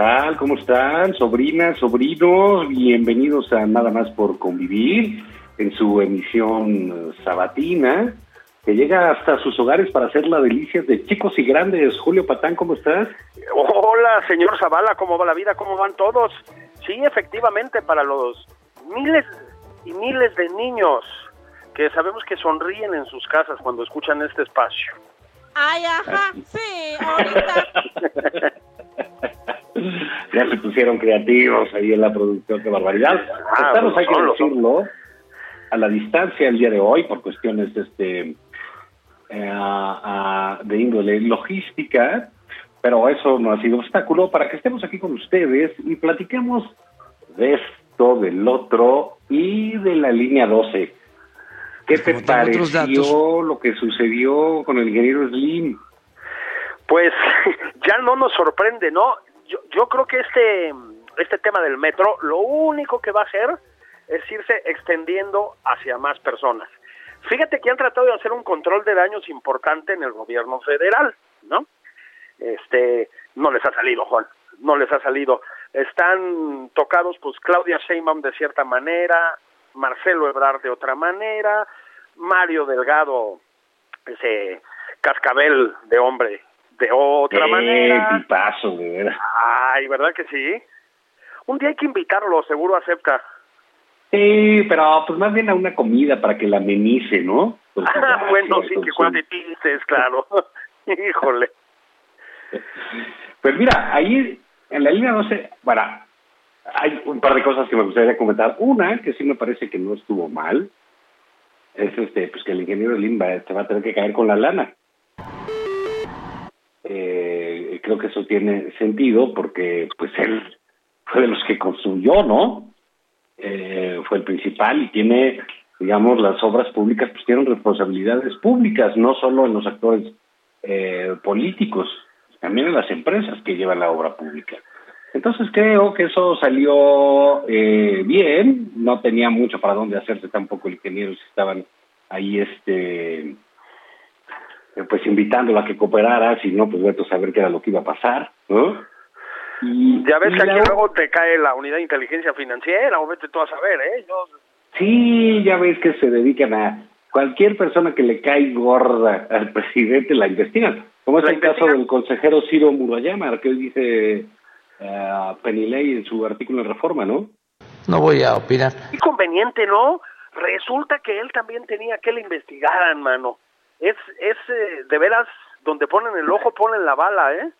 Tal? ¿Cómo están? Sobrinas, sobrinos, bienvenidos a Nada más por convivir en su emisión sabatina que llega hasta sus hogares para hacer la delicia de chicos y grandes. Julio Patán, ¿cómo estás? Hola, señor Zavala, ¿cómo va la vida? ¿Cómo van todos? Sí, efectivamente, para los miles y miles de niños que sabemos que sonríen en sus casas cuando escuchan este espacio. Ay, ajá, sí, ahorita. ya se pusieron creativos ahí en la producción, qué barbaridad. Ah, Estamos, bueno, hay que decirlo, a la distancia el día de hoy por cuestiones este eh, de índole logística, pero eso no ha sido obstáculo para que estemos aquí con ustedes y platiquemos de esto, del otro y de la línea 12. ¿Qué te tengo otros pareció lo que sucedió con el ingeniero Slim? Pues ya no nos sorprende, ¿no? Yo, yo creo que este, este tema del metro lo único que va a hacer es irse extendiendo hacia más personas. Fíjate que han tratado de hacer un control de daños importante en el gobierno federal, ¿no? Este, no les ha salido, Juan, no les ha salido. Están tocados, pues, Claudia Sheinbaum de cierta manera, Marcelo Ebrard de otra manera, Mario Delgado, ese cascabel de hombre de otra ¡Qué manera. tipazo, de veras! Ay, ¿verdad que sí? Un día hay que invitarlo, seguro acepta. Sí, pero pues más bien a una comida para que la amenice, ¿no? Pues, Ah, bueno, sí, que cuando dices, claro. Híjole. Pues mira, ahí en la línea 12, bueno, hay un par de cosas que me gustaría comentar. Una, que sí me parece que no estuvo mal, es este, pues que el ingeniero Lim va, te va a tener que caer con la lana. Eh, creo que eso tiene sentido porque pues él fue de los que construyó, ¿no? Eh, fue el principal y tiene, digamos, las obras públicas pues tienen responsabilidades públicas, no solo en los actores eh, políticos, también en las empresas que llevan la obra pública. Entonces creo que eso salió eh, bien, no tenía mucho para dónde hacerse tampoco el ingeniero si estaban ahí este pues invitándolo a que cooperara, si no pues vete a saber qué era lo que iba a pasar, ¿no? Y, Ya ves y que la aquí luego te cae la unidad de inteligencia financiera, o vete tú a saber, ¿eh? Yo, Sí, ya ves que se dedican a cualquier persona que le cae gorda al presidente la investigan. Como es La el caso del consejero Ciro Murayama, que hoy dice eh, Penilei en su artículo en Reforma, ¿no? No voy a opinar. qué conveniente, ¿no? Resulta que él también tenía que le investigaran, mano. Es, es eh, de veras, donde ponen el ojo, ponen la bala, ¿eh?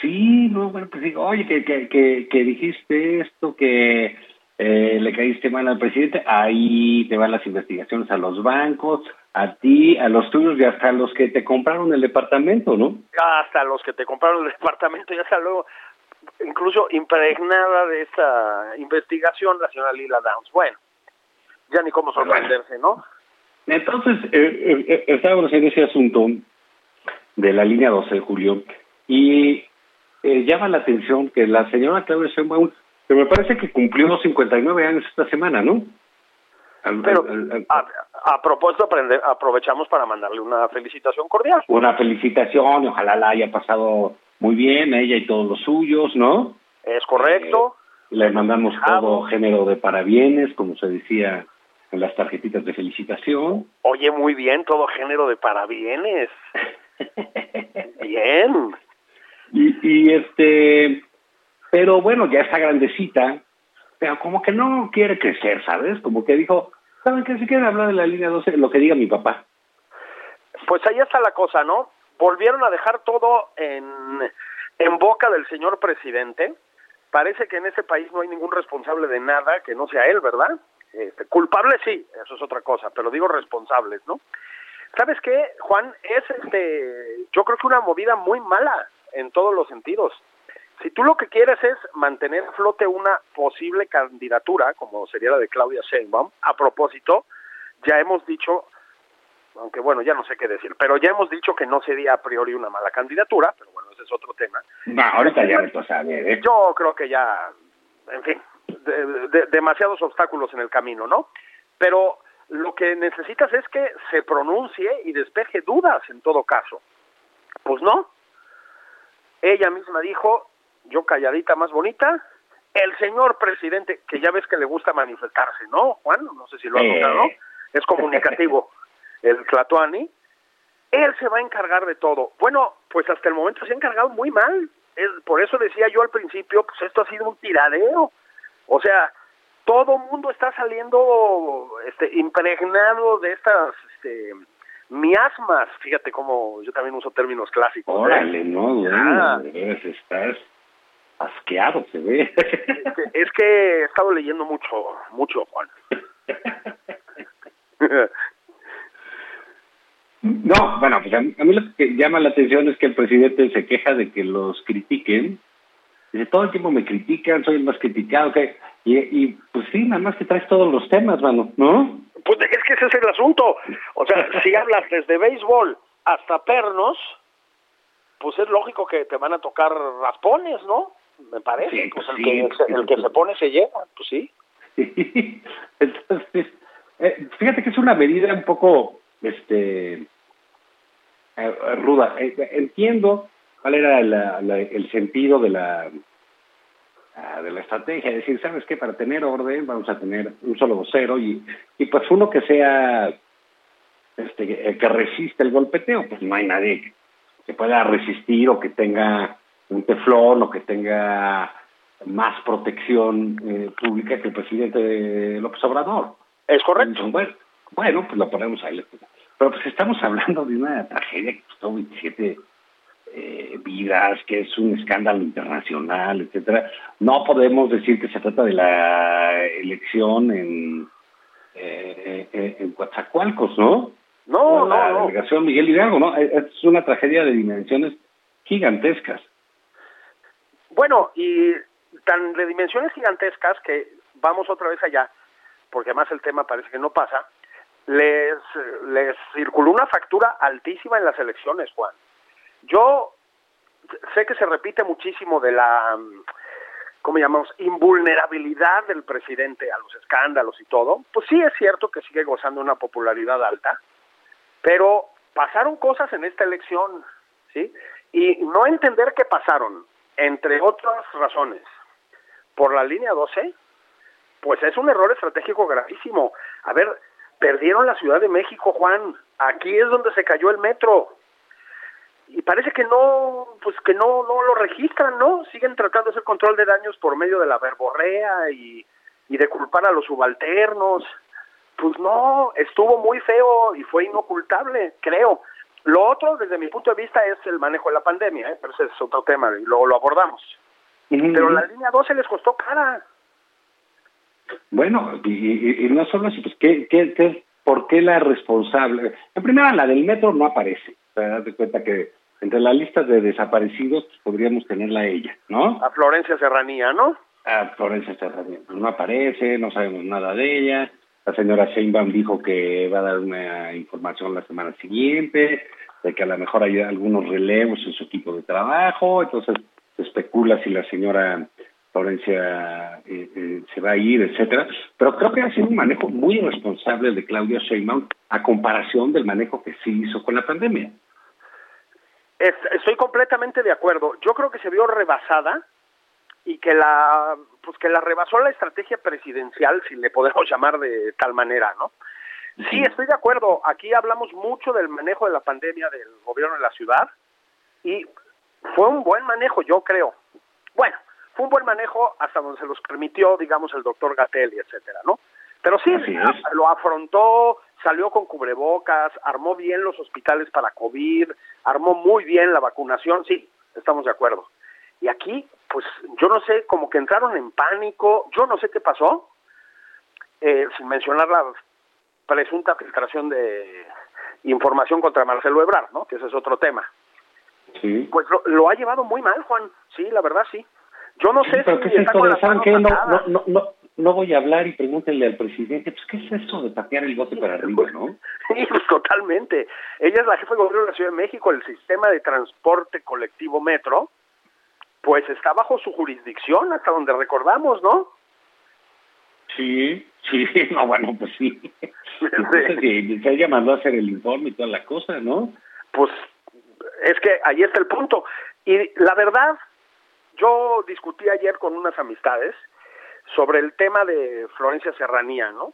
Sí, no, bueno, pues digo, oye, que, que, que, que dijiste esto, que eh, le caíste mal al presidente, ahí te van las investigaciones a los bancos, a ti, a los tuyos y hasta a los que te compraron el departamento, ¿no? Hasta los que te compraron el departamento, ya está luego, incluso impregnada de esta investigación, la señora Lila Downs. Bueno, ya ni cómo sorprenderse, ¿no? Entonces, eh, eh, estábamos en ese asunto de la línea 12 de julio y eh, llama la atención que la señora Claudia Sheinbaum que me parece que cumplió 59 años esta semana, ¿no? Al- Pero al- al- a, a propósito, aprende- aprovechamos para mandarle una felicitación cordial. una felicitación ojalá la haya pasado muy bien ella y todos los suyos, ¿no? Es correcto. Le mandamos todo género de parabienes, como se decía las tarjetitas de felicitación. Oye, muy bien, todo género de parabienes. Bien. Y, y este, pero bueno, ya está grandecita, pero como que no quiere crecer, ¿sabes? Como que dijo, ¿saben qué? Si quieren hablar de la línea 12, lo que diga mi papá. Pues ahí está la cosa, ¿no? Volvieron a dejar todo en, en boca del señor presidente. Parece que en ese país no hay ningún responsable de nada que no sea él, ¿verdad? Este, culpable sí, eso es otra cosa, pero digo responsables, ¿no? ¿Sabes qué, Juan? Es este, yo creo que una movida muy mala en todos los sentidos. Si tú lo que quieres es mantener a flote una posible candidatura, como sería la de Claudia Sheinbaum, a propósito, ya hemos dicho, aunque bueno, ya no sé qué decir, pero ya hemos dicho que no sería a priori una mala candidatura, pero bueno, ese es otro tema. No, ahorita ya me a ver, ¿eh? Yo creo que ya, en fin, de- de- demasiados obstáculos en el camino, ¿no? Pero lo que necesitas es que se pronuncie y despeje dudas en todo caso. Pues no. Ella misma dijo, yo calladita más bonita, el señor presidente, que ya ves que le gusta manifestarse, ¿no, Juan? No sé si lo has Eh. notado. Es comunicativo, el Tlatuani. Él se va a encargar de todo. Bueno, pues hasta el momento se ha encargado muy mal. Por eso decía yo al principio, pues esto ha sido un tiradero. O sea, todo mundo está saliendo este, impregnado de estas este, miasmas. Fíjate cómo yo también uso términos clásicos. ¿eh? Órale, no, Ya. bueno, de veras estás asqueado, se ve. Es que- Es que he estado leyendo mucho, mucho, Juan. No, bueno, pues a mí, a mí lo que llama la atención es que el presidente se queja de que los critiquen. Dice, todo el tiempo me critican, soy el más criticado. que Y, y pues sí, nada más que traes todos los temas, mano, ¿no? Pues es que ese es el asunto. O sea, si hablas desde béisbol hasta pernos, pues es lógico que te van a tocar raspones, ¿no? Me parece. Sí, pues el, sí, que, el que se pone se lleva, pues sí. Entonces, eh, fíjate que es una medida un poco este eh, ruda. Eh, entiendo cuál era la- la- el sentido de la ah, de la estrategia, es decir, ¿sabes qué? Para tener orden vamos a tener un solo vocero y, y pues uno que sea este eh, que resista el golpeteo, pues no hay nadie que, que pueda resistir o que tenga un teflón o que tenga más protección eh, pública que el presidente López Obrador. Es correcto. Entonces, Bueno, bueno, pues lo ponemos ahí. Pero pues estamos hablando de una tragedia que costó 27 eh, vidas, que es un escándalo internacional, etcétera. No podemos decir que se trata de la elección en eh, eh, en Coatzacoalcos, ¿no? No, O la no, no. delegación Miguel Hidalgo, ¿no? Es es una tragedia de dimensiones gigantescas. Bueno, y tan de dimensiones gigantescas que vamos otra vez allá, porque además el tema parece que no pasa, les, les circuló una factura altísima en las elecciones, Juan. Yo sé que se repite muchísimo de la, mm, ¿cómo llamamos?, invulnerabilidad del presidente a los escándalos y todo. Pues sí es cierto que sigue gozando una popularidad alta, pero pasaron cosas en esta elección, ¿sí? Y no entender qué pasaron, entre otras razones, por la línea 12, pues es un error estratégico gravísimo. A ver, perdieron la Ciudad de México, Juan. Aquí es donde se cayó el metro. Y parece que no, pues que no, no lo registran, ¿no? Siguen tratando de hacer control de daños por medio de la verborrea y, y de culpar a los subalternos. Pues no, estuvo muy feo y fue inocultable, creo. Lo otro, desde mi punto de vista, es el manejo de la pandemia, ¿eh? pero ese es otro tema y luego lo abordamos. Pero la línea 12 les costó cara. Bueno, y, y- y no solo eso, pues, ¿qué, qué, qué, ¿por qué la responsable? En primera, la del metro no aparece. Sea, das de cuenta que entre la lista de desaparecidos pues, podríamos tenerla a ella, ¿no? A Florencia Serranía, ¿no? A Florencia Serranía. Pues no aparece, no sabemos nada de ella. La señora Sheinbaum dijo que va a dar una información la semana siguiente, de que a lo mejor hay algunos relevos en su equipo de trabajo, entonces se especula si la señora Florencia eh, eh, se va a ir, etcétera. Pero creo que ha sido un manejo muy irresponsable de Claudia Sheinbaum a comparación del manejo que sí hizo con la pandemia. Estoy completamente de acuerdo. Yo creo que se vio rebasada y que la pues que la rebasó la estrategia presidencial, si le podemos llamar de tal manera, ¿no? Sí, estoy de acuerdo. Aquí hablamos mucho del manejo de la pandemia del gobierno de la ciudad y fue un buen manejo, yo creo. Bueno, fue un buen manejo hasta donde se los permitió, digamos, el doctor Gatelli, etcétera, ¿no? Pero sí, lo afrontó, salió con cubrebocas, armó bien los hospitales para COVID, armó muy bien la vacunación, sí, estamos de acuerdo. Y aquí, pues yo no sé, como que entraron en pánico, yo no sé qué pasó, eh, sin mencionar la presunta filtración de información contra Marcelo Ebrard, ¿no? Que ese es otro tema. Sí. Pues lo, ha llevado muy mal, Juan. Sí, la verdad sí. Yo no sé pero si ¿qué es esto de, ¿saben qué? No, no, no, no, voy a hablar y pregúntenle al presidente, pues, ¿qué es eso de tapear el bote para arriba, no? Sí, pues, totalmente. Ella es la jefa de gobierno de la Ciudad de México, el sistema de transporte colectivo metro, pues está bajo su jurisdicción, hasta donde recordamos, ¿no? Sí, sí, no, bueno, pues sí. sí. ella mandó a hacer el informe y toda la cosa, ¿no? Pues es que ahí está el punto. Y la verdad, yo discutí ayer con unas amistades sobre el tema de Florencia Serranía, ¿no?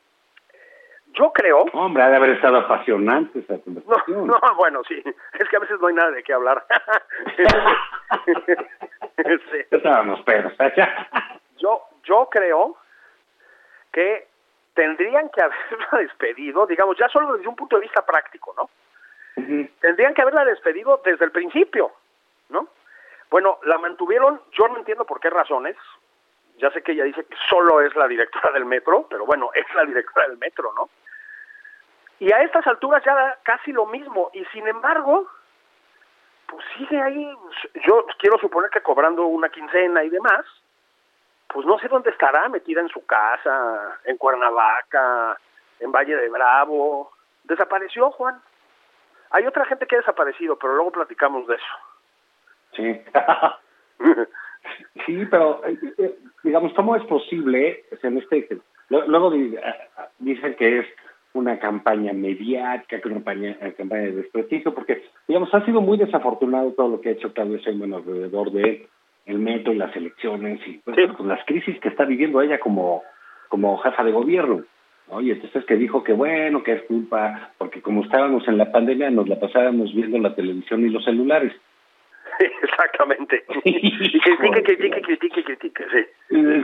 Yo creo... Hombre, ha de haber estado apasionante esa conversación. No, bueno, sí. Es que a veces no hay nada de qué hablar. sí. Estábamos pero yo, yo creo que tendrían que haberla despedido, digamos, ya solo desde un punto de vista práctico, ¿no? Tendrían que haberla despedido desde el principio, ¿no? Bueno, la mantuvieron, yo no entiendo por qué razones. Ya sé que ella dice que solo es la directora del metro, pero bueno, es la directora del metro, ¿no? Y a estas alturas ya da casi lo mismo, y sin embargo, pues sigue ahí, yo quiero suponer que cobrando una quincena y demás, pues no sé dónde estará, metida en su casa, en Cuernavaca, en Valle de Bravo. Desapareció, Juan. Hay otra gente que ha desaparecido, pero luego platicamos de eso. Sí. sí, pero eh, eh, digamos, ¿cómo es posible? en este, luego eh, dicen que es una campaña mediática, que una campaña, campaña de desprestigio, porque, digamos, ha sido muy desafortunado todo lo que ha hecho Claudio Sheinbaum alrededor de el metro y las elecciones y pues, con las crisis que está viviendo ella como, como jefa de gobierno. Oye, entonces que dijo que bueno, que es culpa, porque como estábamos en la pandemia nos la pasábamos viendo la televisión y los celulares. Exactamente. y critique, critique, critique, critique, sí.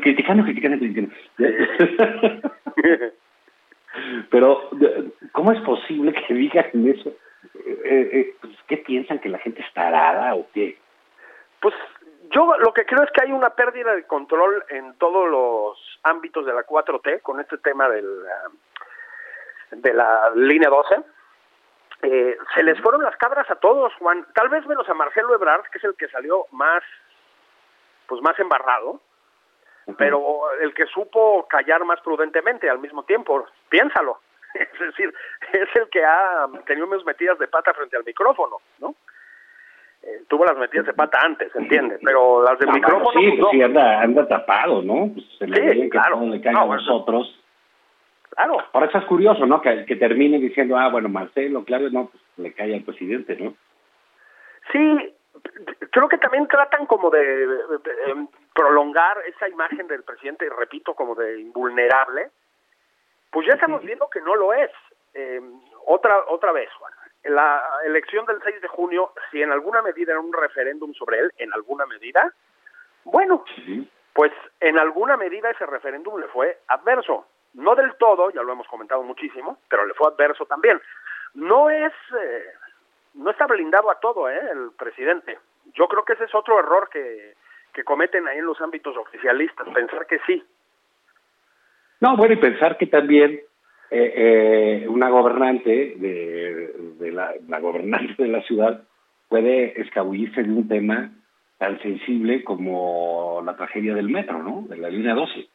Criticando, criticando, criticando. Pero, ¿cómo es posible que digan eso? Eh, eh, pues, ¿Qué piensan? ¿Que la gente está arada o qué? Pues yo lo que creo es que hay una pérdida de control en todos los ámbitos de la 4T con este tema del, de la línea 12. Eh, se les fueron las cabras a todos, Juan. Tal vez menos a Marcelo Ebrard, que es el que salió más, pues más embarrado, pero el que supo callar más prudentemente al mismo tiempo. Piénsalo. Es decir, es el que ha tenido menos metidas de pata frente al micrófono, ¿no? Eh, tuvo las metidas de pata antes, ¿entiendes? Pero las del micrófono. sí, pues sí, anda, anda tapado, ¿no? Pues se le sí, claro. que le cae a nosotros. Claro. Eso es curioso, ¿no? Que, que termine diciendo, ah, bueno, Marcelo, claro, no, pues le cae al presidente, ¿no? Sí, creo que también tratan como de, em, prolongar esa imagen del presidente, repito, como de invulnerable. Pues ya estamos viendo que no lo es. Eh, otra, otra vez, Juan la elección del 6 de junio, si en alguna medida era un referéndum sobre él, en alguna medida, bueno, pues en alguna medida ese referéndum le fue adverso. No del todo, ya lo hemos comentado muchísimo, pero le fue adverso también. No es, eh, no está blindado a todo, ¿eh? El presidente. Yo creo que ese es otro error que, que cometen ahí en los ámbitos oficialistas, pensar que sí. No, bueno, y pensar que también eh, eh, una gobernante de, de la, la, gobernante de la ciudad puede escabullirse de un tema tan sensible como la tragedia del metro, ¿no? De la línea 12.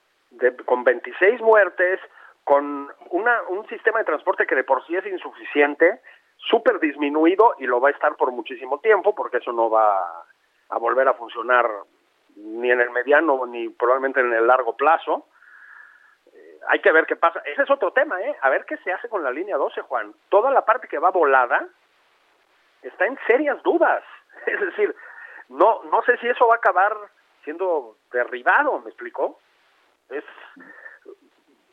Con 26 muertes, con una, un sistema de transporte que de por sí es insuficiente, súper disminuido y lo va a estar por muchísimo tiempo porque eso no va a volver a funcionar ni en el mediano, ni probablemente en el largo plazo. Eh, hay que ver qué pasa. Ese es otro tema, ¿eh? A ver qué se hace con la línea 12, Juan. Toda la parte que va volada está en serias dudas. Es decir, no, no sé si eso va a acabar siendo derribado, ¿me explicó? Es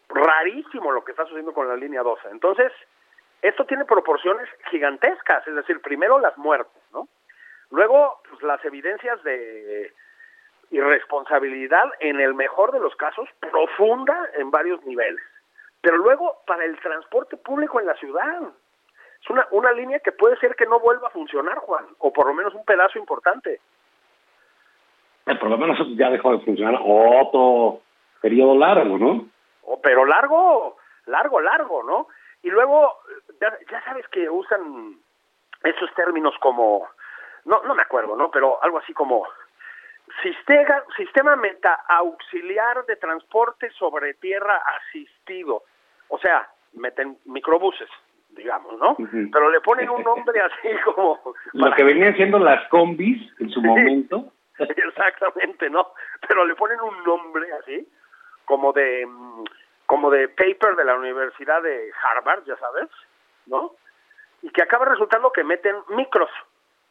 rarísimo lo que está sucediendo con la línea 12. Entonces, esto tiene proporciones gigantescas, es decir, primero las muertes, ¿no? Luego, pues, las evidencias de irresponsabilidad, en el mejor de los casos, profunda en varios niveles. Pero luego, para el transporte público en la ciudad, es una, una línea que puede ser que no vuelva a funcionar, Juan, o por lo menos un pedazo importante. Eh, por lo menos ya dejó de funcionar otro periodo largo, ¿no? O, pero largo, largo, largo, ¿no? Y luego, ya, ya sabes que usan esos términos como, no, no me acuerdo, ¿no? Pero algo así como sistema, sistema meta auxiliar de transporte sobre tierra asistido. O sea, meten microbuses, digamos, ¿no? Pero le ponen un nombre así como... Lo que venían siendo las combis en su Sí. momento. Exactamente, ¿no? Pero le ponen un nombre así, como de como de paper de la Universidad de Harvard, ya sabes, ¿no? Y que acaba resultando que meten micros,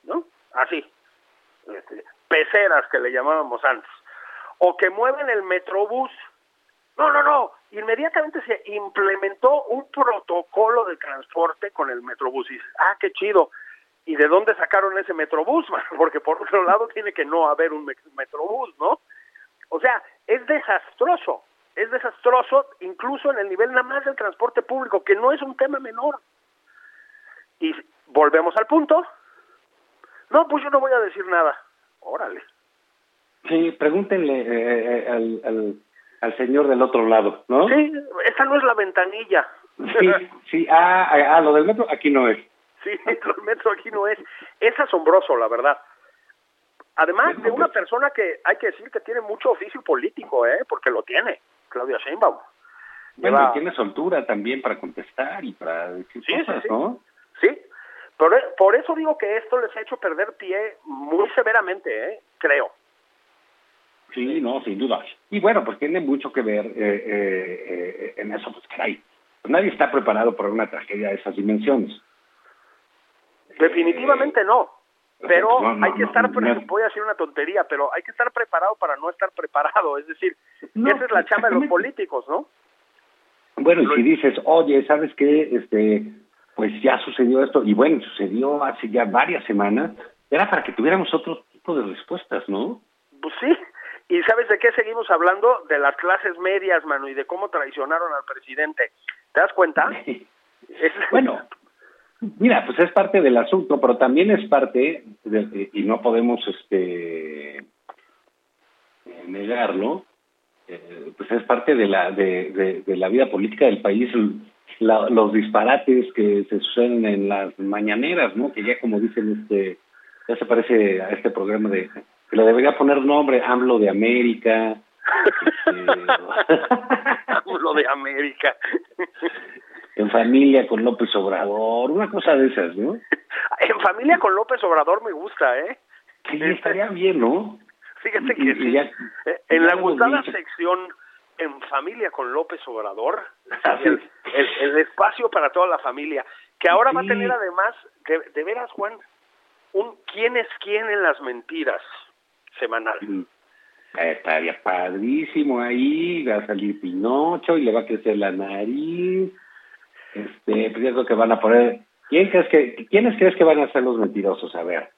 ¿no? Así, este, peceras que le llamábamos antes, o que mueven el metrobús. No, no, no, inmediatamente se implementó un protocolo de transporte con el metrobús. Y ah, qué chido. ¿Y de dónde sacaron ese metrobús? Porque por otro lado tiene que no haber un me- metrobús, ¿no? O sea, es desastroso, es desastroso incluso en el nivel nada más del transporte público, que no es un tema menor. Y volvemos al punto. No, pues yo no voy a decir nada. Órale. Sí, pregúntenle eh, eh, al, al, al señor del otro lado, ¿no? Sí, esa no es la ventanilla. sí, sí. Ah, ah, ah, lo del metro aquí no es. Sí, el metro aquí no es. Es asombroso, la verdad. Además de una pues- persona que hay que decir que tiene mucho oficio político, ¿eh? Porque lo tiene, Claudia Sheinbaum. Bueno, Lleva- tiene soltura también para contestar y para decir Sí, sí, cosas, sí. ¿no? Sí, por, e- por eso digo que esto les ha hecho perder pie muy severamente, ¿eh? Creo. Sí, no, sin duda. Y bueno, pues tiene mucho que ver eh, eh, eh, en eso, pues caray. Pues nadie está preparado para una tragedia de esas dimensiones. Definitivamente no. Pero no, no, hay que estar, no, voy a decir una tontería, pero hay que estar preparado para no estar preparado. Es decir, No, esa es la chamba de los políticos, ¿no? Bueno, y si dices, oye, ¿sabes qué? Este, pues ya sucedió esto, y bueno, sucedió hace ya varias semanas, era para que tuviéramos otro tipo de respuestas, ¿no? Pues sí. ¿Y sabes de qué seguimos hablando? De las clases medias, mano, y de cómo traicionaron al presidente. ¿Te das cuenta? Es- Bueno, mira, pues es parte del asunto, pero también es parte, de- y no podemos este negarlo, eh, pues es parte de la de, de- de la vida política del país, la- los disparates que se suceden en las mañaneras, ¿no? Que ya como dicen, este ya se parece a este programa de que le debería poner nombre AMLO de América. este, Lo de América. En familia con López Obrador, una cosa de esas, ¿no? En familia con López Obrador me gusta, ¿eh? Sí, estaría bien, ¿no? Fíjate que sí. ya- Eh, en la gustada sección En familia con López Obrador, Así el, el- el espacio para toda la familia, que ahora va a tener además, de, de veras, Juan, un quién es quién en las mentiras semanal. Mm. Estaría padrísimo ahí, va a salir Pinocho y le va a crecer la nariz. Este, pues que van a poner. ¿Quién crees que, ¿Quiénes crees que van a ser los mentirosos? A ver.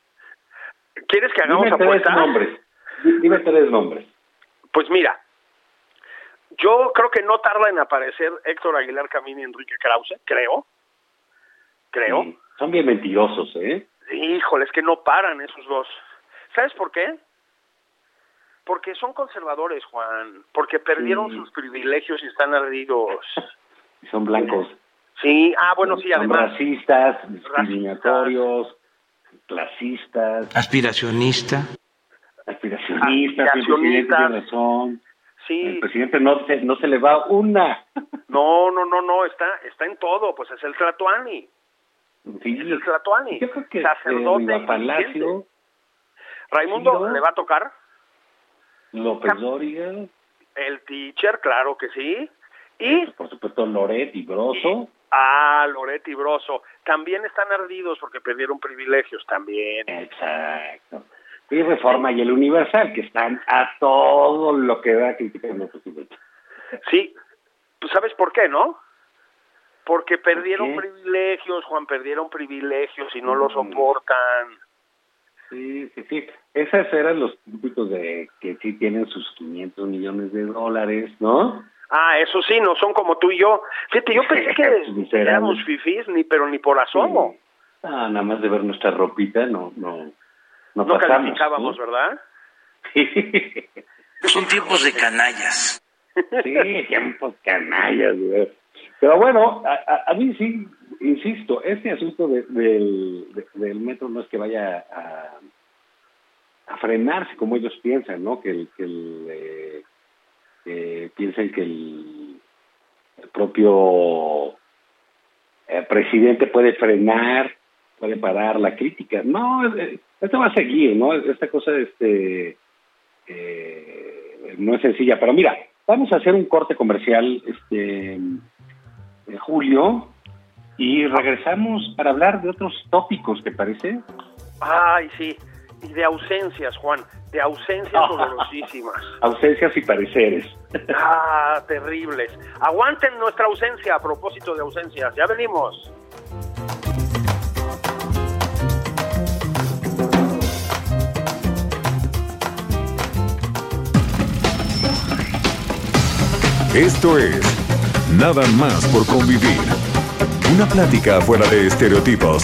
¿Quieres que hagamos Dime tres nombres. Di- Dime tres nombres. Pues mira, yo creo que no tarda en aparecer Héctor Aguilar Camín y Enrique Krause, creo. Creo. Sí, Son bien mentirosos, ¿eh? Híjole, es que no paran esos dos. ¿Sabes por qué? Porque son conservadores, Juan. Porque perdieron Sí. sus privilegios y están ardidos. Son blancos. Sí, ah, bueno, sí, además. racistas, discriminatorios, clasistas, aspiracionista. presidente Aspiracionistas. tiene razón. Sí, El presidente no se, no se le va una. no, no, no, no, está, está en todo. Pues es el Tlatuani. Sí. Es el Tlatuani. Yo creo que Sacerdote eh, Palacio. Raimundo Sí, ¿no? le va a tocar. López Dóriga, El teacher, claro que sí. Y por supuesto Loret y Broso. Ah, Loret y Broso. También están ardidos porque perdieron privilegios también. Exacto. Y Reforma y el Universal, que están a todo lo que da criticando. Sí, ¿tú sabes por qué, no? Porque perdieron qué? privilegios, Juan, perdieron privilegios y no lo Mm. soportan. Sí, sí, sí. Esos eran los típicos de que sí tienen sus 500 millones de dólares, ¿no? Ah, eso sí, no son como tú y yo. Fíjate, yo pensé que éramos fifís, ni, pero ni por asomo. Ah, nada más de ver nuestra ropita, no, no, no, No pasamos, calificábamos. ¿verdad? Son tiempos de canallas. Sí, tiempos canallas, güey. Pero bueno, a, a- a mí sí, insisto, este asunto de- del, de- del metro no es que vaya a, a frenarse como ellos piensan, ¿no? Que el, que el, eh, que piensen que el, el propio eh, presidente puede frenar, puede parar la crítica. No, eh, esto va a seguir, ¿no? Esta cosa, este, eh, no es sencilla. Pero mira, vamos a hacer un corte comercial, este, en julio, y regresamos para hablar de otros tópicos, ¿te parece? Ay, sí. Y de ausencias, Juan. De ausencias dolorosísimas. Ausencias y pareceres. Ah, terribles. Aguanten nuestra ausencia a propósito de ausencias. Ya venimos. Esto es Nada más por convivir. Una plática fuera de estereotipos.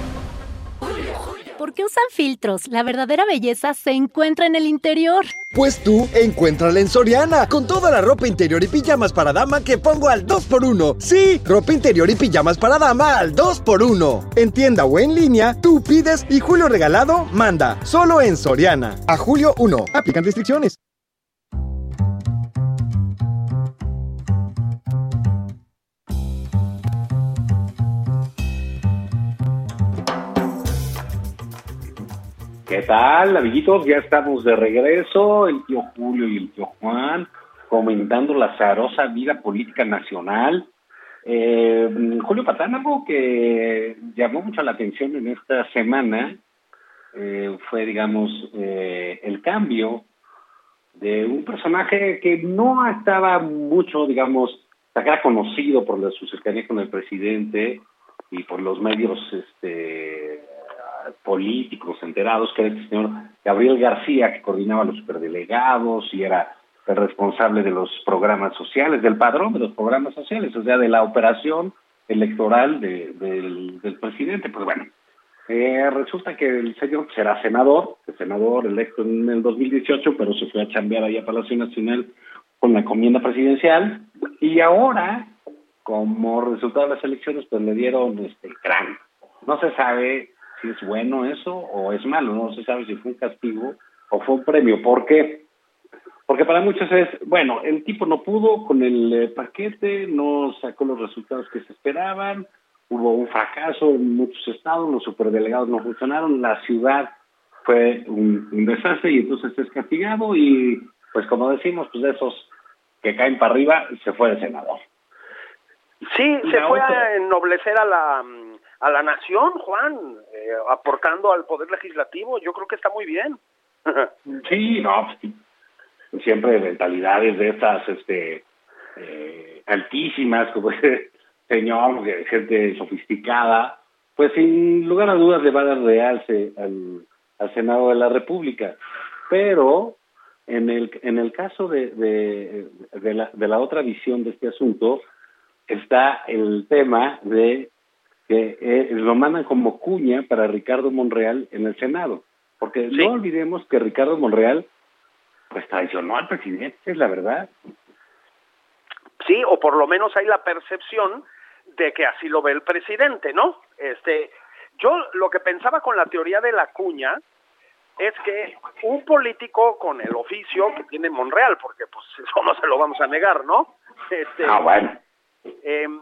¿Por qué usan filtros? La verdadera belleza se encuentra en el interior. Pues tú, encuéntrala en Soriana, con toda la ropa interior y pijamas para dama que pongo al 2x1. Sí, ropa interior y pijamas para dama al 2x1. En tienda o en línea, tú pides y Julio Regalado manda. Solo en Soriana. A Julio 1. Aplican restricciones. ¿Qué tal, amiguitos? Ya estamos de regreso, el tío Julio y el tío Juan, comentando la azarosa vida política nacional. Eh, Julio Patán, algo que llamó mucho la atención en esta semana eh, fue, digamos, eh, el cambio de un personaje que no estaba mucho, digamos, era conocido por la, su cercanía con el presidente y por los medios este, políticos enterados, que era el señor Gabriel García, que coordinaba los superdelegados y era el responsable de los programas sociales, del padrón de los programas sociales, o sea, de la operación electoral de- del, presidente. Pues bueno, eh, resulta que el señor será senador, el senador electo en el 2018, pero se fue a chambear ahí a Palacio Nacional con la encomienda presidencial y ahora, como resultado de las elecciones, pues le dieron este crán. No se sabe si es bueno eso o es malo, no se sabe si fue un castigo o fue un premio. ¿Por qué? Porque para muchos es, bueno, el tipo no pudo con el eh, paquete, no sacó los resultados que se esperaban, hubo un fracaso en muchos estados, los superdelegados no funcionaron, la ciudad fue un, un desastre y entonces es castigado y pues como decimos, pues de esos que caen para arriba, se fue de senador. Sí, Y se fue otra- a ennoblecer a la, a la nación, Juan, eh, aportando al poder legislativo. Yo creo que está muy bien. Sí, no, pues, siempre mentalidades de estas este eh, altísimas, como ese señor, gente sofisticada, pues sin lugar a dudas le va a dar realce al, al Senado de la República. Pero en el, en el caso de, de, de la, de la otra visión de este asunto, está el tema de que eh, lo mandan como cuña para Ricardo Monreal en el Senado. Porque Sí. no olvidemos que Ricardo Monreal pues traicionó al presidente, es la verdad. Sí, o por lo menos hay la percepción de que así lo ve el presidente, ¿no? Este, yo lo que pensaba con la teoría de la cuña es que un político con el oficio que tiene Monreal, porque pues eso no se lo vamos a negar, ¿no? Este, Ah, bueno. em,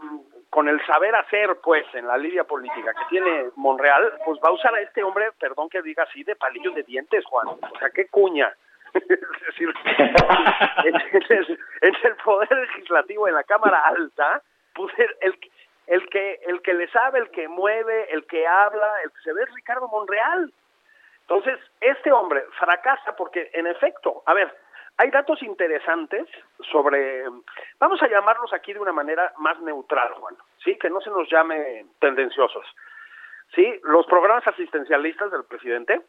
con el saber hacer, pues, en la lidia política que tiene Monreal, pues va a usar a este hombre, perdón que diga así, de palillos de dientes, Juan. O sea, qué cuña. es decir, el, en poder legislativo, en la Cámara Alta, pues el, el, el que el que le sabe, el que mueve, el que habla, el que se ve es Ricardo Monreal. Entonces, este hombre fracasa porque, en efecto, a ver, hay datos interesantes sobre, vamos a llamarlos aquí de una manera más neutral, Juan, ¿sí? Que no se nos llame tendenciosos. ¿Sí? Los programas asistencialistas del presidente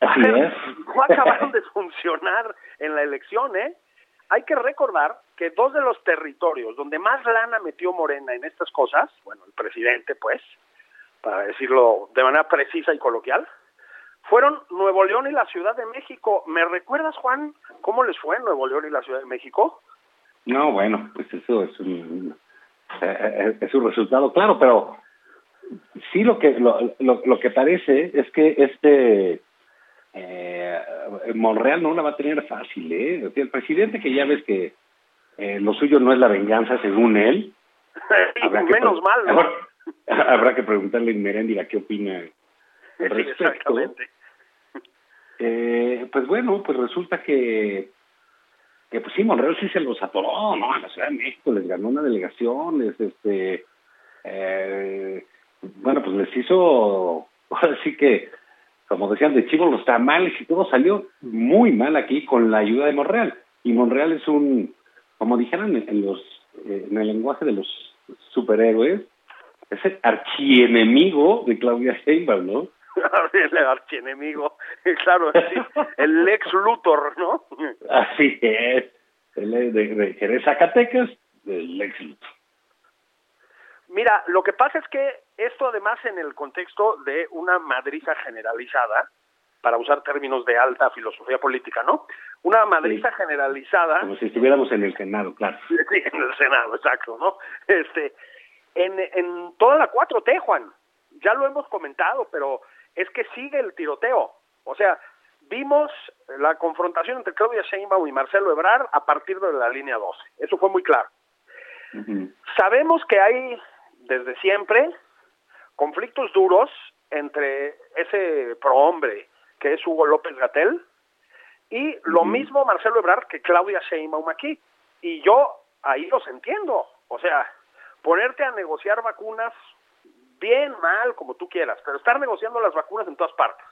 Así es. no acabaron de funcionar en la elección, ¿eh? Hay que recordar que dos de los territorios donde más lana metió Morena en estas cosas, bueno, el presidente, pues, para decirlo de manera precisa y coloquial, fueron Nuevo León y la Ciudad de México. ¿Me recuerdas, Juan, cómo les fue en Nuevo León y la Ciudad de México? No, bueno, pues eso es un, eh, eh, es un resultado claro, pero sí lo que lo, lo, lo que parece es que este eh, Monreal no la va a tener fácil, ¿eh? El presidente que ya ves que eh, lo suyo no es la venganza, según él. Menos mal, ¿no? Habrá, habrá que preguntarle a Meréndira qué opina al respecto. exactamente. Eh, pues bueno, pues resulta que, que pues sí, Monreal sí se los atoró, ¿no? A la Ciudad de México les ganó una delegación, les, este, eh, bueno, pues les hizo, ahora sí que, como decían de Chivo, los tamales y todo salió muy mal aquí con la ayuda de Monreal. Y Monreal es un, como dijeron en, en los, eh, en el lenguaje de los superhéroes, es el archienemigo de Claudia Sheinbaum, ¿no? el archienemigo, claro, sí, el ex Luthor, ¿no? Así es. Es de, de Zacatecas, del éxito. Mira, lo que pasa es que esto además en el contexto de una madriza generalizada, para usar términos de alta filosofía política, ¿no? Una madriza Sí. generalizada Como si estuviéramos en el Senado, claro. Sí, en el Senado, exacto, ¿no? Este, en, en toda la 4T, Juan, ya lo hemos comentado, pero es que sigue el tiroteo. O sea, vimos la confrontación entre Claudia Sheinbaum y Marcelo Ebrard a partir de la línea 12. Eso fue muy claro. Sabemos que hay, desde siempre, conflictos duros entre ese prohombre que es Hugo López Gatel y lo mismo Marcelo Ebrard que Claudia Sheinbaum aquí. Y yo ahí los entiendo. O sea, ponerte a negociar vacunas, bien, mal, como tú quieras, pero estar negociando las vacunas en todas partes.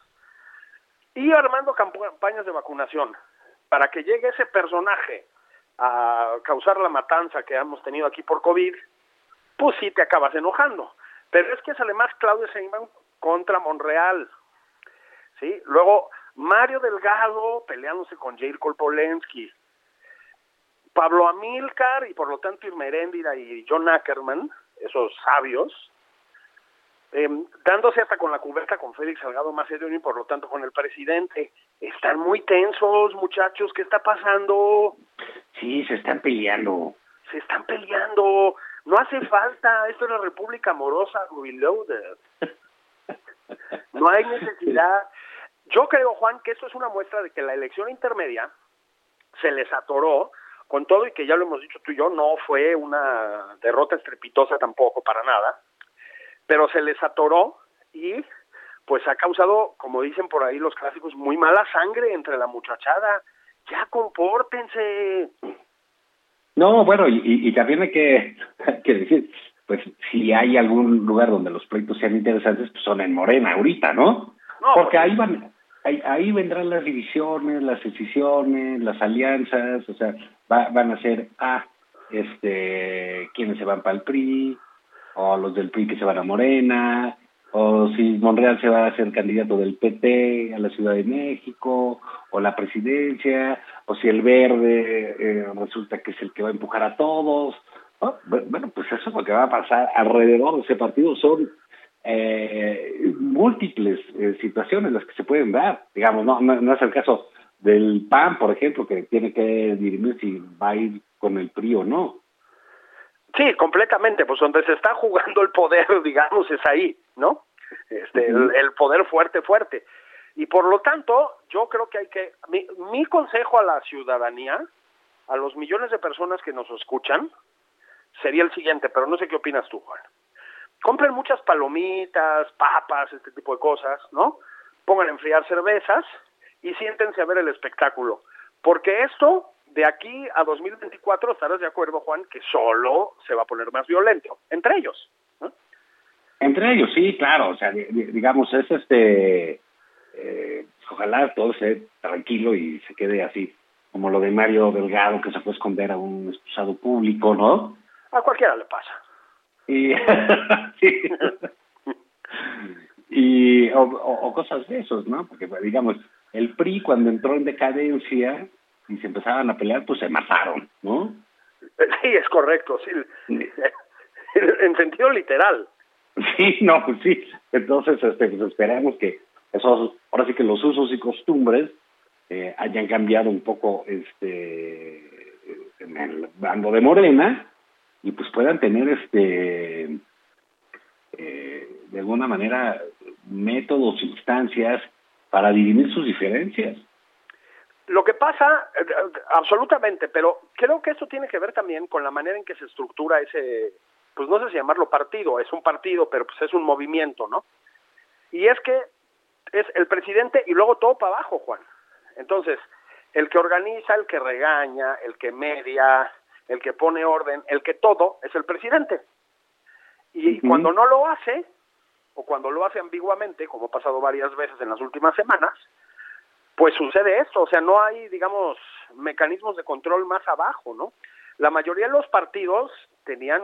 Y armando campañas de vacunación para que llegue ese personaje a causar la matanza que hemos tenido aquí por COVID, pues sí te acabas enojando. Pero es que sale más Claudia Sheinbaum contra Monreal. ¿Sí? Luego Mario Delgado peleándose con Jair Kolpolensky. Pablo Amilcar y por lo tanto Irmeréndira y John Ackerman, esos sabios, eh, dándose hasta con la cubierta con Félix Salgado Macedonio y por lo tanto con el presidente. Están muy tensos, muchachos, ¿qué está pasando? Sí, se están peleando. Se están peleando. No hace falta. Esto es la República Amorosa Reloaded. No hay necesidad. Yo creo, Juan, que esto es una muestra de que la elección intermedia se les atoró con todo y que ya lo hemos dicho tú y yo, no fue una derrota estrepitosa tampoco para nada, pero se les atoró y pues ha causado, como dicen por ahí los clásicos, muy mala sangre entre la muchachada. Ya compórtense. No, bueno, y, y, también hay que, hay que decir, pues si hay algún lugar donde los proyectos sean interesantes, pues son en Morena ahorita, ¿no? No, Porque ahí van, ahí, ahí vendrán las divisiones, las decisiones, las alianzas, o sea, va- van a ser, ah, este, quienes se van para el PRI, o los del PRI que se van a Morena, o si Monreal se va a hacer candidato del PT a la Ciudad de México, o la presidencia, o si el verde eh, resulta que es el que va a empujar a todos. ¿no? Bu- Bueno, pues eso es lo que va a pasar alrededor de ese partido. Son eh, múltiples eh, situaciones las que se pueden dar. Digamos, no, no, no es el caso del PAN, por ejemplo, que tiene que dirimir si va a ir con el PRI o no. Sí, completamente, pues donde se está jugando el poder, digamos, es ahí, ¿no? Este, el, poder fuerte, fuerte. Y por lo tanto, yo creo que hay que, mi, mi consejo a la ciudadanía, a los millones de personas que nos escuchan, sería el siguiente, pero no sé qué opinas tú, Juan. Compren muchas palomitas, papas, este tipo de cosas, ¿no? Pongan a enfriar cervezas y siéntense a ver el espectáculo. Porque esto, de aquí a 2024, estarás de acuerdo, Juan, que solo se va a poner más violento, entre ellos. ¿no? Entre ellos, sí, claro. O sea, di- di- digamos, es este. eh, ojalá todo esté tranquilo y se quede así. Como lo de Mario Delgado, que se fue a esconder a un excusado público, ¿no? A cualquiera le pasa. Y, sí. y o, o- o cosas de esos, ¿no? Porque, digamos, el PRI cuando entró en decadencia y se empezaban a pelear, pues se mataron, ¿no? Sí, es correcto, sí. En sentido literal. Sí, no, pues sí. Entonces, este, pues esperemos que esos, ahora sí que los usos y costumbres eh, hayan cambiado un poco este en el bando de Morena y pues puedan tener este eh, de alguna manera métodos, instancias para dirimir sus diferencias. Lo que pasa, eh, absolutamente, pero creo que esto tiene que ver también con la manera en que se estructura ese, pues no sé si llamarlo partido, es un partido, pero pues es un movimiento, ¿no? Y es que es el presidente y luego todo para abajo, Juan. Entonces, el que organiza, el que regaña, el que media, el que pone orden, el que todo, es el presidente. Y cuando no lo hace, o cuando lo hace ambiguamente, como ha pasado varias veces en las últimas semanas, pues sucede esto, o sea, no hay, digamos, mecanismos de control más abajo, ¿no? La mayoría de los partidos tenían,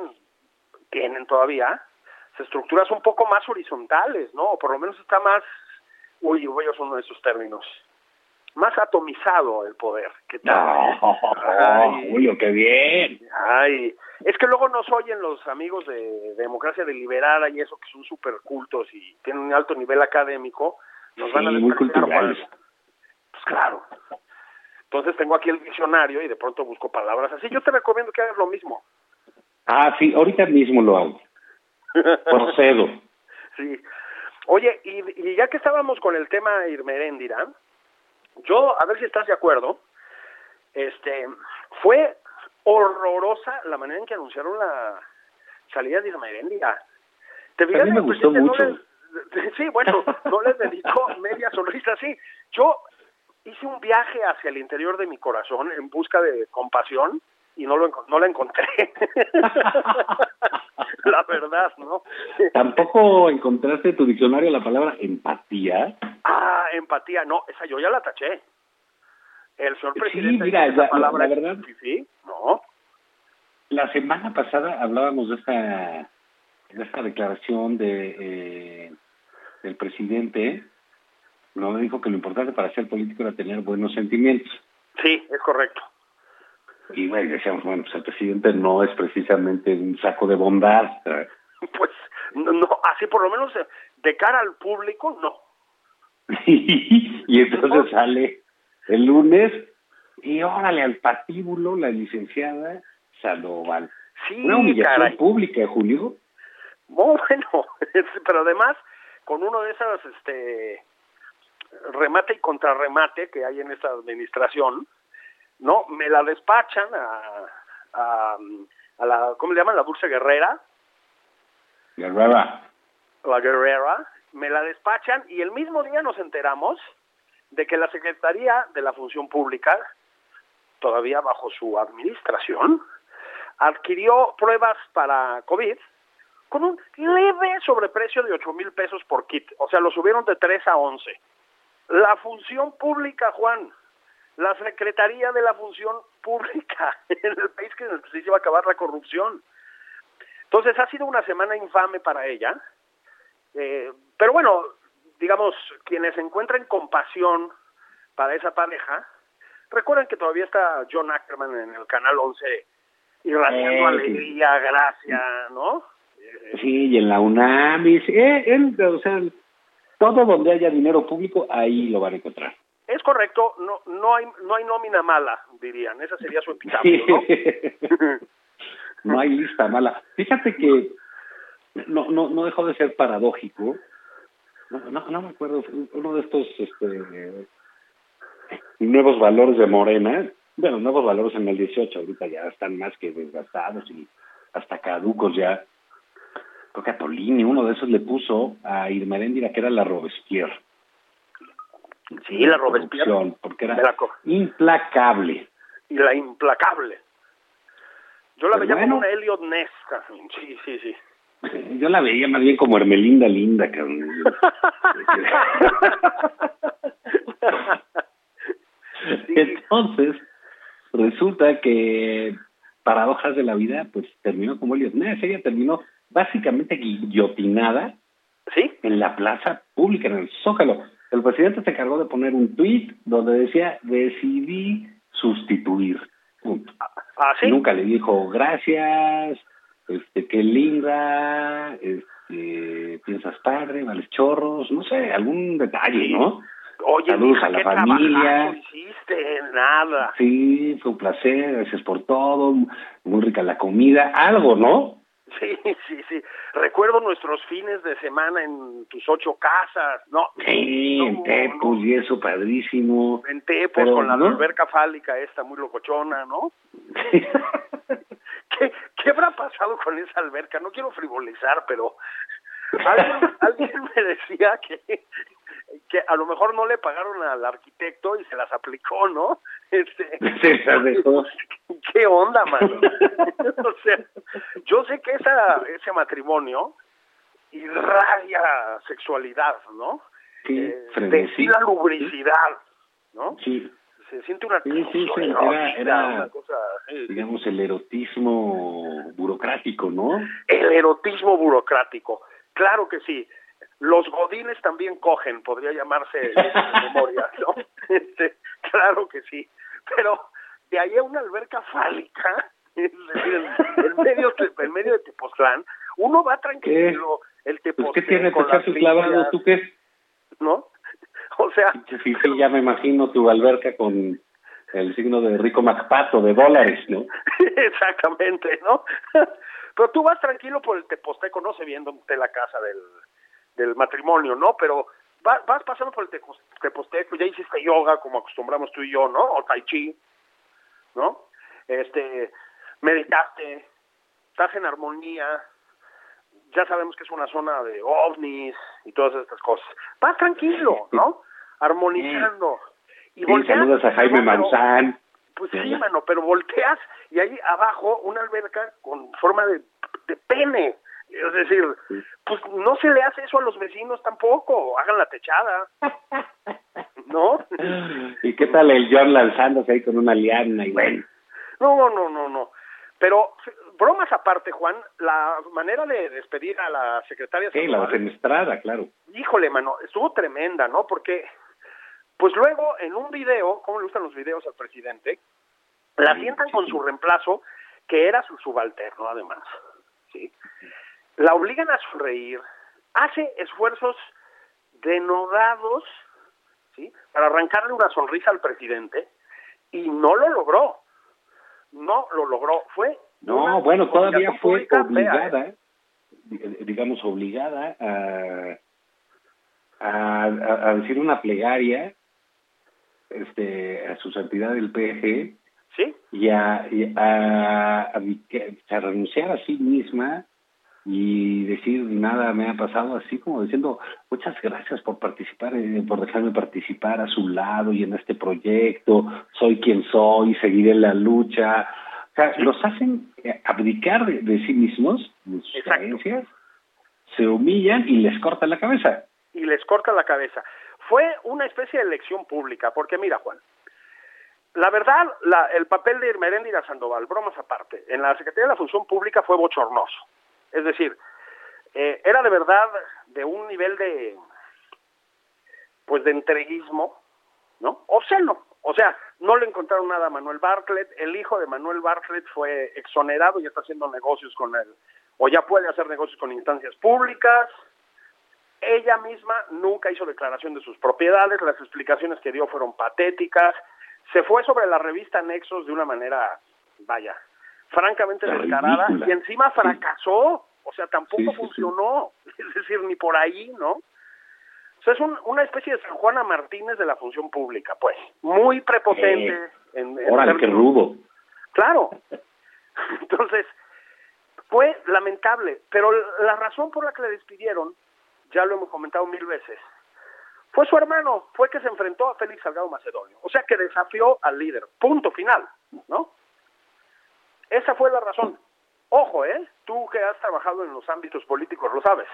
tienen todavía, estructuras un poco más horizontales, ¿no? O por lo menos está más, uy, voy a usar uno de esos términos, más atomizado el poder. ¿Qué tal? Ay. Julio, qué bien. Ay, es que luego nos oyen los amigos de Democracia Deliberada y eso que son súper cultos y tienen un alto nivel académico, nos van a muy culturales. Claro. Entonces tengo aquí el diccionario y de pronto busco palabras así. Yo te recomiendo que hagas lo mismo. Ah, sí, ahorita mismo lo hago. Procedo. sí. Oye, y, y ya que estábamos con el tema Irmeréndira, yo, a ver si estás de acuerdo, este, fue horrorosa la manera en que anunciaron la salida de Irmeréndira. ¿Te A mí me gustó presidente no mucho. les- sí, bueno, no les dedicó media sonrisa, sí. Yo hice un viaje hacia el interior de mi corazón en busca de compasión y no lo no la encontré. la verdad, ¿no? ¿Tampoco encontraste en tu diccionario la palabra empatía? Ah, empatía, no, esa yo ya la taché. El señor Sí, presidente mira, esa la- palabra la verdad- sí, sí, no. La semana pasada hablábamos de esta, de esta declaración de eh, del presidente, no dijo que lo importante para ser político era tener buenos sentimientos. Sí, es correcto. Y bueno, decíamos, bueno, pues el presidente no es precisamente un saco de bondad. Pues no, no, así por lo menos eh, de cara al público, no. y entonces sale el lunes y órale al patíbulo la licenciada Sandoval. Sí, Una humillación caray. pública, Julio. Muy bueno, pero además con uno de esas, este, remate y contrarremate que hay en esta administración, ¿no? Me la despachan a, a, a la, ¿cómo le llaman? La Dulce Guerrera, Guerrera. la Guerrera, me la despachan y el mismo día nos enteramos de que la Secretaría de la Función Pública, todavía bajo su administración, adquirió pruebas para COVID con un leve sobreprecio de 8 mil pesos por kit. O sea, lo subieron de 3 a 11. La función pública, Juan, la Secretaría de la Función Pública en el país que en el que se iba a acabar la corrupción. Entonces ha sido una semana infame para ella. Eh, pero bueno, digamos, quienes encuentren compasión para esa pareja, recuerden que todavía está John Ackerman en el Canal 11 irradiando Eh, alegría, gracia, ¿no? Sí, y en la UNAM, y sí, eh, él, o sea, todo donde haya dinero público, ahí lo van a encontrar. Es correcto, no no hay no hay nómina mala, dirían, esa sería su epitafio, ¿no? no hay lista mala. Fíjate que no, no, no dejó de ser paradójico no, no, no me acuerdo, uno de estos este, nuevos valores de Morena, bueno, nuevos valores en el 18, ahorita ya están más que desgastados y hasta caducos ya. Creo que a Tolini, uno de esos le puso a Irma Eréndira, que era la Robespierre. Sí, la Robespierre. Porque era la implacable. Y la implacable. Yo la Pues veía bueno. como una Elliot Ness. Sí, sí, sí. Yo la veía más bien como Hermelinda Linda, cabrón. Entonces, resulta que paradojas de la vida, pues terminó como Elliot Ness. Ella terminó básicamente guillotinada ¿Sí? en la plaza pública, en el Zócalo. El presidente se encargó de poner un tuit donde decía, decidí sustituir. Punto. ¿Ah, sí? Nunca le dijo gracias, este, qué linda, este, piensas padre, vales chorros, no sé, algún detalle, ¿no? Oye, Saludos mija, a la familia. hiciste, nada. Sí, fue un placer, gracias por todo, muy rica la comida, algo, ¿no? Sí, sí, sí. Recuerdo nuestros fines de semana en tus ocho casas, ¿no? Sí, en No, Tepos y eso, padrísimo. En Tepos, Pero, con la ¿no? alberca fálica esta muy locochona, ¿no? ¿Qué, ¿Qué habrá pasado con esa alberca? No quiero frivolizar, pero alguien, alguien me decía que, que a lo mejor no le pagaron al arquitecto y se las aplicó, ¿no? Este, Se las dejó. ¿Qué onda, mano? o sea, yo sé que esa, ese matrimonio irradia sexualidad, ¿no? Sí, Eh, destila lubricidad, ¿no? Sí, Se siente una Sí, sí, sí, era- erótica, era- una cosa, eh, digamos, el erotismo burocrático, ¿no? el erotismo burocrático. Claro que sí. Los godines también cogen, podría llamarse de memoria, ¿no? Este, claro que sí. Pero de ahí a una alberca fálica, es decir, en, en medio, en medio de Tepoztlán, uno va tranquilo, el Pues, Tepoztlán ¿qué tienes? Te con las clavado, ¿tú qué? ¿no? O sea, Sí, sí, ya me imagino tu alberca con el signo de Rico Macpato, de dólares, ¿no? Exactamente, ¿no? Pero tú vas tranquilo por el Teposteco, no sé bien dónde esté la casa del, del matrimonio, ¿no? Pero va- vas pasando por el Teposteco, ya hiciste yoga como acostumbramos tú y yo, ¿no? O tai chi, ¿no? Este, meditaste, estás en armonía, ya sabemos que es una zona de ovnis y todas estas cosas. Vas tranquilo, ¿no? Armonizando. Y Sí, volteas, saludas a Jaime no, pero- Maussan. pues sí, mano, pero volteas y ahí abajo una alberca con forma de, de pene. Es decir, pues no se le hace eso a los vecinos tampoco, hagan la techada. ¿No? ¿Y qué tal el John lanzándose ahí con una liana y bueno? No, no, no, no. Pero bromas aparte, Juan, la manera de despedir a la secretaria Sí, la defenestrada, claro. híjole, mano, estuvo tremenda, ¿no? Porque, pues luego en un video, ¿cómo le gustan los videos al presidente? La sientan con su reemplazo, que era su subalterno, además. ¿sí? La obligan a sonreír, hace esfuerzos denodados, ¿sí? Para arrancarle una sonrisa al presidente, y no lo logró. No lo logró. Fue. No, bueno, todavía fue pública fea, ¿eh? obligada, di- digamos, obligada a, a, decir una plegaria este, a su santidad del PG ¿Sí? y a, y a, a renunciar a sí misma y decir nada me ha pasado así como diciendo muchas gracias por participar eh, por dejarme participar a su lado y en este proyecto. Soy quien soy seguiré la lucha o sea los hacen eh, abdicar de, de sí mismos de sus creencias se humillan y les cortan la cabeza. Y les corta la cabeza. Fue una especie de elección pública, porque mira, Juan, la verdad, la- el papel de Irmeréndira Sandoval, bromas aparte, en la Secretaría de la Función Pública fue bochornoso. Es decir, eh, era de verdad de un nivel de, pues de entreguismo, ¿no? Obsceno. O sea, no le encontraron nada a Manuel Bartlett. El hijo de Manuel Bartlett fue exonerado y está haciendo negocios con él, o ya puede hacer negocios con instancias públicas. Ella misma nunca hizo declaración de sus propiedades, las explicaciones que dio fueron patéticas. Se fue sobre la revista Nexos de una manera, vaya, francamente descarada y encima fracasó. O sea, tampoco Sí, sí, sí. funcionó. Es decir, ni por ahí, ¿no? sea, es un- una especie de San Juana Martínez de la función pública, pues. Muy prepotente. Eh, en, en Órale, qué términos- rudo. Claro. Entonces, fue lamentable, pero la razón por la que le despidieron, ya lo hemos comentado mil veces, fue su hermano, fue que se enfrentó a Félix Salgado Macedonio, o sea que desafió al líder, punto final, ¿no? Esa fue la razón. Ojo, ¿eh? Tú que has trabajado en los ámbitos políticos lo sabes.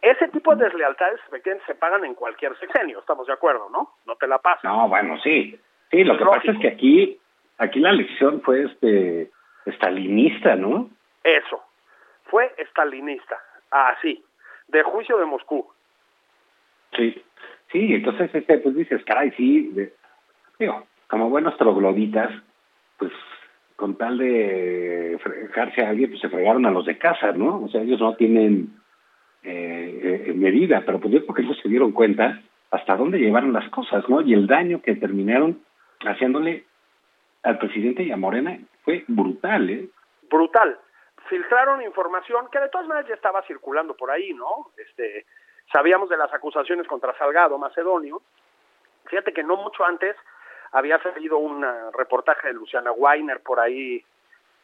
Ese tipo de deslealtades se pagan en cualquier sexenio, estamos de acuerdo, ¿no? No te la pasan. No, bueno, sí. Sí, lo Es que pasa es que aquí, aquí la elección fue este estalinista, ¿no? Eso. Fue estalinista. Así. De juicio de Moscú. Sí. Sí, entonces este, pues dices, caray, sí, de- digo, como buenos trogloditas, pues con tal de fregarse a alguien, pues se fregaron a los de casa, ¿no? O sea, ellos no tienen eh, eh, medida, pero pues yo creo que ellos se dieron cuenta hasta dónde llevaron las cosas, ¿no? Y el daño que terminaron haciéndole al presidente y a Morena fue brutal, ¿eh? Brutal. Filtraron información que de todas maneras ya estaba circulando por ahí, ¿no? Este, sabíamos de las acusaciones contra Salgado Macedonio. Fíjate que no mucho antes había salido un ah, reportaje de Luciana Weiner por ahí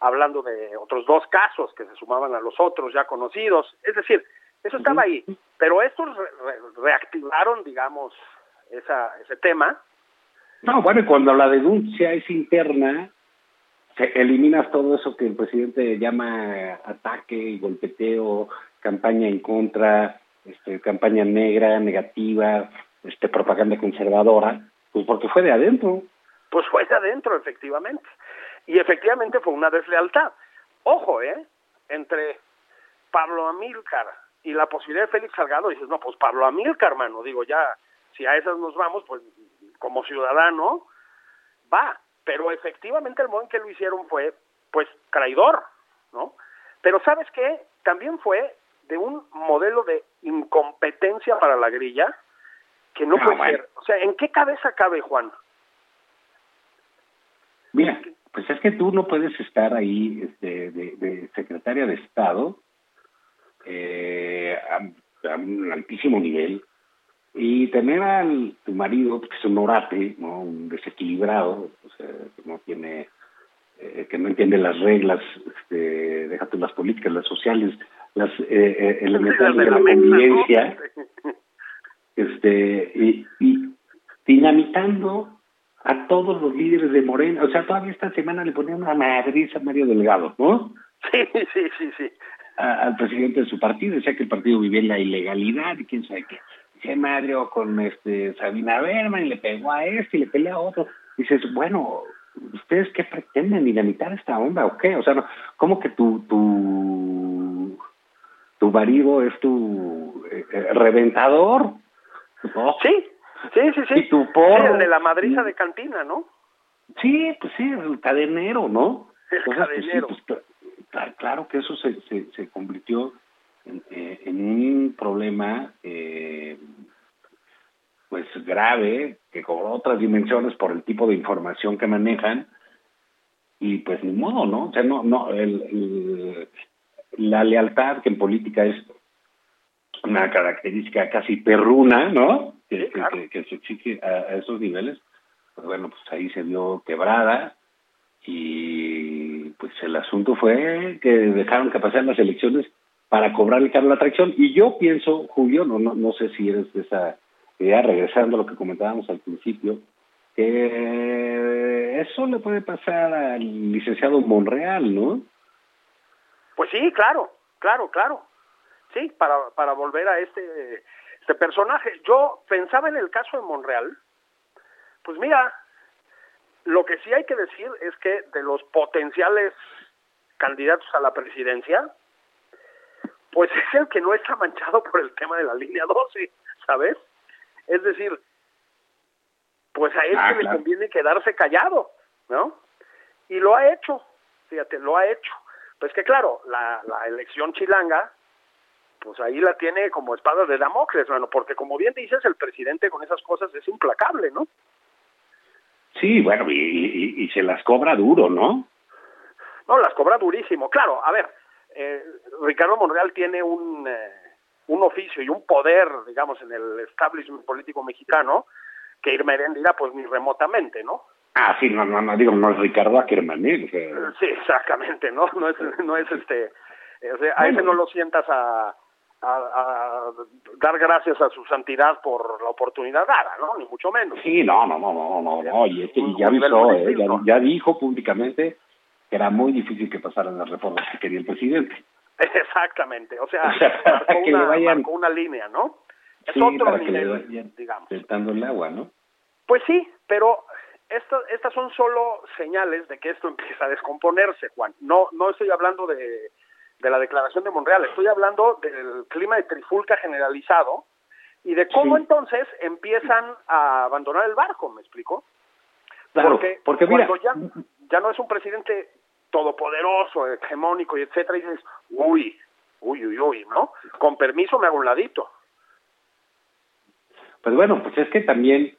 hablando de otros dos casos que se sumaban a los otros ya conocidos. Es decir, eso estaba ahí, pero estos re- re- reactivaron, digamos, esa, ese tema. No, bueno, cuando la denuncia es interna, se eliminas todo eso que el presidente llama ataque y golpeteo, campaña en contra, este, campaña negra, negativa, este, propaganda conservadora, pues porque fue de adentro. Pues fue de adentro, efectivamente. Y efectivamente fue una deslealtad. Ojo, ¿eh? Entre Pablo Amílcar y la posibilidad de Félix Salgado, dices, no, pues Pablo Amílcar, hermano, digo, ya, si a esas nos vamos, pues como ciudadano, va. Pero efectivamente el modo en que lo hicieron fue, pues, traidor, ¿no? Pero ¿sabes qué? También fue de un modelo de incompetencia para la grilla que no Ah, puede bueno. ser. O sea, ¿en qué cabeza cabe, Juan? Mira, pues es que tú no puedes estar ahí este, de, de secretaria de Estado eh, a, a un altísimo nivel y tener al tu marido, que es un orate, ¿no? un desequilibrado, o sea, que no tiene, eh, que no entiende las reglas, este, déjate las políticas, las sociales, las eh, eh, elementales de la convivencia, este, y, y dinamitando a todos los líderes de Morena. O sea, todavía esta semana le ponían una madriz a Mario Delgado, ¿no? Sí, sí, sí, sí. A- al presidente de su partido. Decía que el partido vivía en la ilegalidad y quién sabe qué. Decía Mario con este Sabina Berman y le pegó a este y le peleó a otro. Dices, bueno, ¿ustedes qué pretenden? ¿Dinamitar esta onda o qué? O sea, no, ¿cómo que tu, tu, tu marido es tu eh, eh, reventador? No. Sí, sí, sí, sí. Y tu porro. Sí, el de la madriza de cantina, ¿no? Sí, pues sí, el cadenero, ¿no? El Entonces, pues sí, cadenero. pues, cl- cl- claro que eso se, se, se convirtió en, eh, en un problema eh, pues grave que cobró otras dimensiones por el tipo de información que manejan y pues ni modo, ¿no? O sea, no, no, el, el- la lealtad que en política es una característica casi perruna, ¿no? Que, claro. que- que se exige a, a esos niveles, pues bueno, pues ahí se vio quebrada y pues el asunto fue que dejaron que pasaran las elecciones para cobrar el cargo de la atracción y yo pienso, Julio, no, no, no sé si eres de esa idea, regresando a lo que comentábamos al principio, que eso le puede pasar al licenciado Monreal, ¿no? Pues sí, claro, claro, claro. Sí, para, para volver a este, este personaje. Yo pensaba en el caso de Monreal. Pues mira, lo que sí hay que decir es que de los potenciales candidatos a la presidencia, pues es el que no está manchado por el tema de la línea 12, ¿sabes? Es decir, pues a él Ah, le conviene quedarse callado, ¿no? Y lo ha hecho, fíjate, lo ha hecho. Pues que claro, la, la elección chilanga, pues ahí la tiene como espada de Damocles, bueno, porque como bien dices, el presidente con esas cosas es implacable, ¿no? Sí, bueno, y, y- y se las cobra duro, ¿no? No, las cobra durísimo. Claro, a ver, eh, Ricardo Monreal tiene un, eh, un oficio y un poder, digamos, en el establishment político mexicano, que Irmerén dirá, pues ni remotamente, ¿no? Ah, sí, no, no, no, digo, no es Ricardo Ackerman, ¿eh? O sea, Sí, exactamente, ¿no? No es, no es este, o sea, a ese no lo sientas a, a, a dar gracias a su santidad por la oportunidad dada, ¿no? Ni mucho menos. Sí, no, no, no, no, no, no, y, este, y ya avisó, ¿eh? ya, dijo públicamente que era muy difícil que pasaran las reformas que quería el presidente. Exactamente, o sea, marcó, que le una, vayan- marcó una línea, ¿no? Es Sí, otro para que le nivel, vayan digamos. El agua, ¿no? Pues sí, pero esto- estas son solo señales de que esto empieza a descomponerse, Juan. No, no estoy hablando de, de la declaración de Monreal, estoy hablando del clima de trifulca generalizado y de cómo Sí. entonces empiezan a abandonar el barco, ¿me explico? Claro, porque, porque mira, cuando ya, ya no es un presidente todopoderoso, hegemónico y etcétera, y dices, uy, uy, uy, uy, ¿no? Con permiso me hago un ladito. Pues bueno, pues es que también,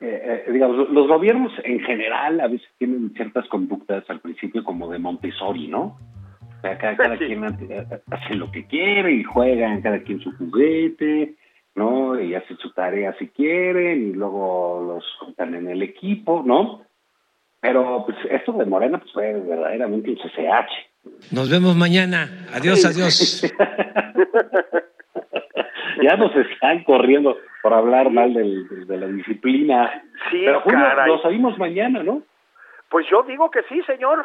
eh, eh, digamos, los gobiernos en general a veces tienen ciertas conductas al principio como de Montessori, ¿no? Sea, cada, cada Sí. quien hace, lo que quiere y juegan cada quien su juguete, ¿no? Y hacen su tarea si quieren y luego los juntan en el equipo, ¿no? Pero pues esto de Morena pues fue verdaderamente un CCH. Nos vemos mañana. Adiós, adiós. ya nos están corriendo por hablar mal del- de la disciplina. Sí, Pero Julio, caray. lo salimos mañana, ¿no? Pues yo digo que sí, señor.